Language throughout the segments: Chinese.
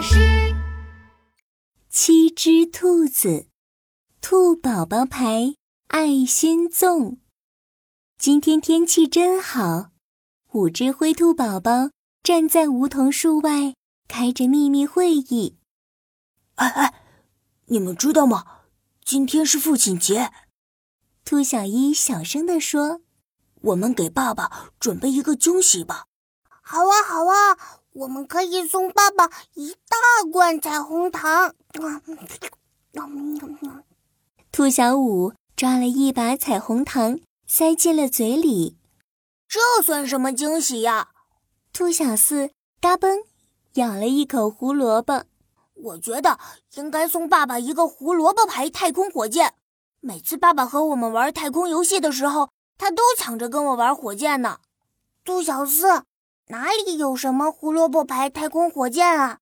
巴士。七只兔子，兔宝宝牌爱心粽。今天天气真好，五只灰兔宝宝站在梧桐树外，开着秘密会议。哎哎，你们知道吗？今天是父亲节。兔小一小声地说：“我们给爸爸准备一个惊喜吧。”好啊，好啊。我们可以送爸爸一大罐彩虹糖。兔小五抓了一把彩虹糖，塞进了嘴里。这算什么惊喜呀？兔小四嘎嘣咬了一口胡萝卜。我觉得应该送爸爸一个胡萝卜牌太空火箭。每次爸爸和我们玩太空游戏的时候，他都抢着跟我玩火箭呢。兔小四。哪里有什么胡萝卜牌太空火箭啊？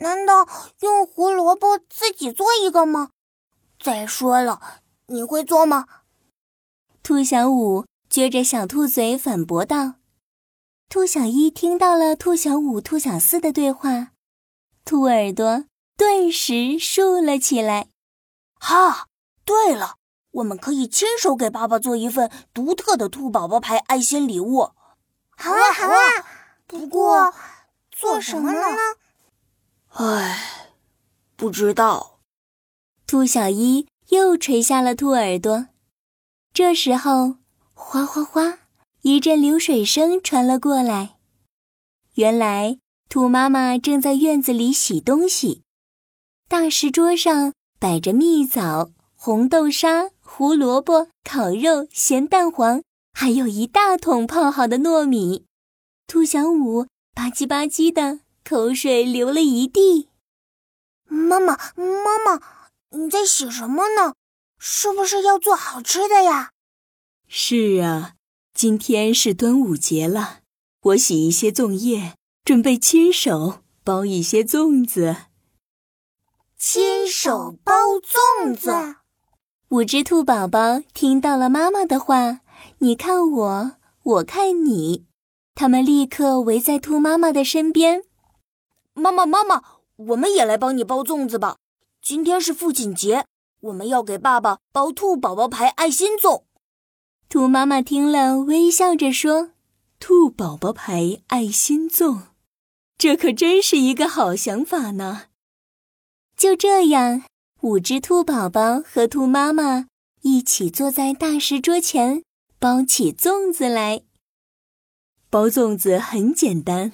难道用胡萝卜自己做一个吗？再说了，你会做吗？兔小五撅着小兔嘴反驳道。兔小一听到了兔小五、兔小四的对话，兔耳朵顿时竖了起来。哈，对了，我们可以亲手给爸爸做一份独特的兔宝宝牌爱心礼物。好啊，好啊，不过做什么呢？唉，不知道。兔小一又垂下了兔耳朵。这时候，哗哗哗，一阵流水声传了过来。原来，兔妈妈正在院子里洗东西。大石桌上摆着蜜枣、红豆沙、胡萝卜、烤肉、咸蛋黄。还有一大桶泡好的糯米，兔小五吧唧吧唧的口水流了一地。妈妈，妈妈，你在洗什么呢？是不是要做好吃的呀？是啊，今天是端午节了，我洗一些粽叶，准备亲手包一些粽子。亲手包粽子，五只兔宝宝听到了妈妈的话。你看我，我看你，他们立刻围在兔妈妈的身边。妈妈，妈妈，我们也来帮你包粽子吧。今天是父亲节，我们要给爸爸包兔宝宝牌爱心粽。兔妈妈听了，微笑着说：“兔宝宝牌爱心粽，这可真是一个好想法呢。”就这样，五只兔宝宝和兔妈妈一起坐在大石桌前。包起粽子来。包粽子很简单，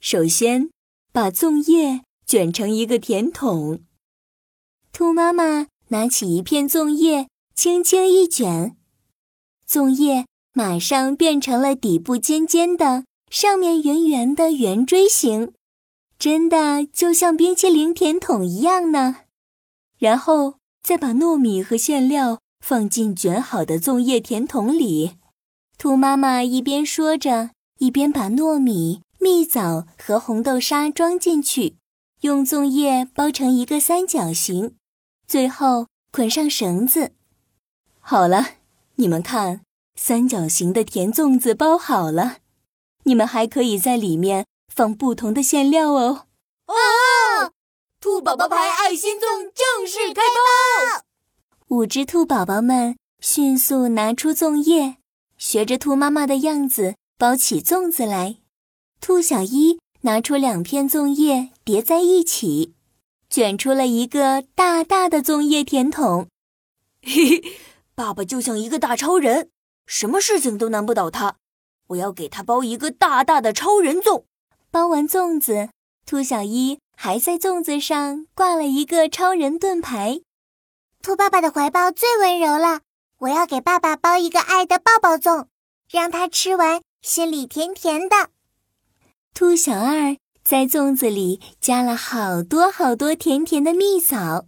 首先把粽叶卷成一个甜筒。兔妈妈拿起一片粽叶，轻轻一卷，粽叶马上变成了底部尖尖的、上面圆圆的圆锥形，真的就像冰淇淋甜筒一样呢。然后再把糯米和馅料。放进卷好的粽叶甜筒里，兔妈妈一边说着，一边把糯米、蜜枣和红豆沙装进去，用粽叶包成一个三角形，最后捆上绳子。好了，你们看，三角形的甜粽子包好了。你们还可以在里面放不同的馅料哦。哦，兔宝宝牌爱心粽正式开包！五只兔宝宝们迅速拿出粽叶，学着兔妈妈的样子包起粽子来。兔小一拿出两片粽叶叠在一起，卷出了一个大大的粽叶甜筒。嘿嘿，爸爸就像一个大超人，什么事情都难不倒他。我要给他包一个大大的超人粽。包完粽子，兔小一还在粽子上挂了一个超人盾牌。兔爸爸的怀抱最温柔了，我要给爸爸包一个爱的抱抱粽，让他吃完心里甜甜的。兔小二在粽子里加了好多好多甜甜的蜜枣。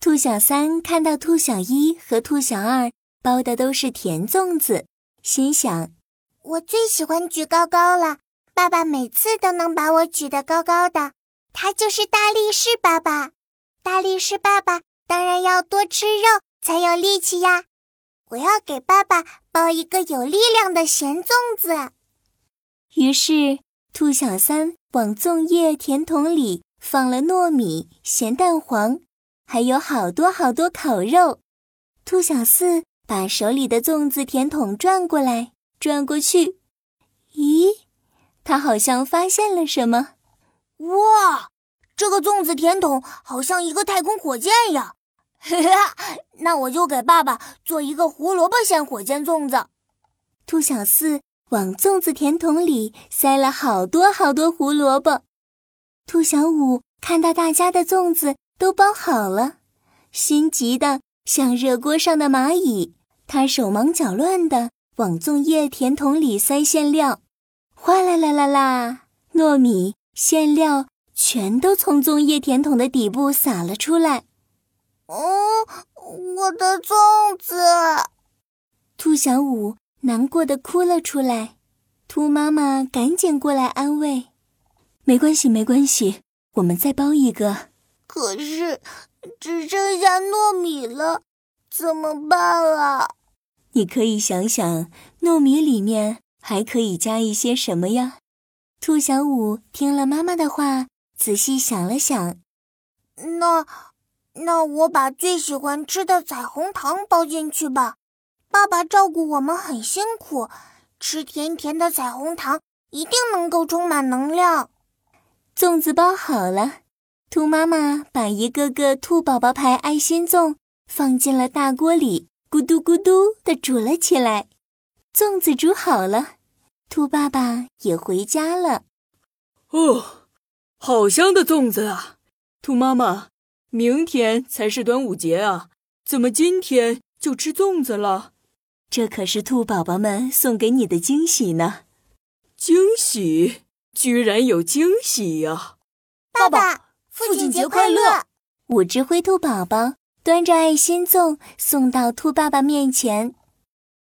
兔小三看到兔小一和兔小二包的都是甜粽子，心想：我最喜欢举高高了，爸爸每次都能把我举得高高的，他就是大力士爸爸，大力士爸爸。当然要多吃肉才有力气呀！我要给爸爸包一个有力量的咸粽子。于是，兔小三往粽叶甜筒里放了糯米、咸蛋黄，还有好多好多烤肉。兔小四把手里的粽子甜筒转过来转过去，咦，他好像发现了什么。哇，这个粽子甜筒好像一个太空火箭呀！哈，那我就给爸爸做一个胡萝卜馅火箭粽子。兔小四往粽子甜筒里塞了好多好多胡萝卜。兔小五看到大家的粽子都包好了，心急的像热锅上的蚂蚁。他手忙脚乱的往粽叶甜筒里塞馅料，哗啦啦啦啦，糯米馅料全都从粽叶甜筒的底部洒了出来。哦，我的粽子！兔小五难过的哭了出来。兔妈妈赶紧过来安慰：“没关系，没关系，我们再包一个。”可是只剩下糯米了，怎么办啊？你可以想想，糯米里面还可以加一些什么呀？兔小五听了妈妈的话，仔细想了想，那……那我把最喜欢吃的彩虹糖包进去吧。爸爸照顾我们很辛苦，吃甜甜的彩虹糖一定能够充满能量。粽子包好了，兔妈妈把一个个兔宝宝牌爱心粽放进了大锅里，咕嘟咕嘟的煮了起来。粽子煮好了，兔爸爸也回家了。哦，好香的粽子啊！兔妈妈。明天才是端午节啊，怎么今天就吃粽子了？这可是兔宝宝们送给你的惊喜呢！惊喜？居然有惊喜呀！爸爸，父亲节快乐！五只灰兔宝宝端着爱心粽送到兔爸爸面前，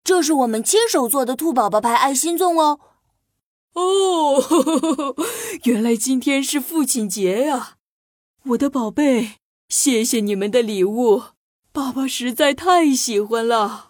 这是我们亲手做的兔宝宝牌爱心粽哦。哦，原来今天是父亲节呀，我的宝贝。谢谢你们的礼物，爸爸实在太喜欢了。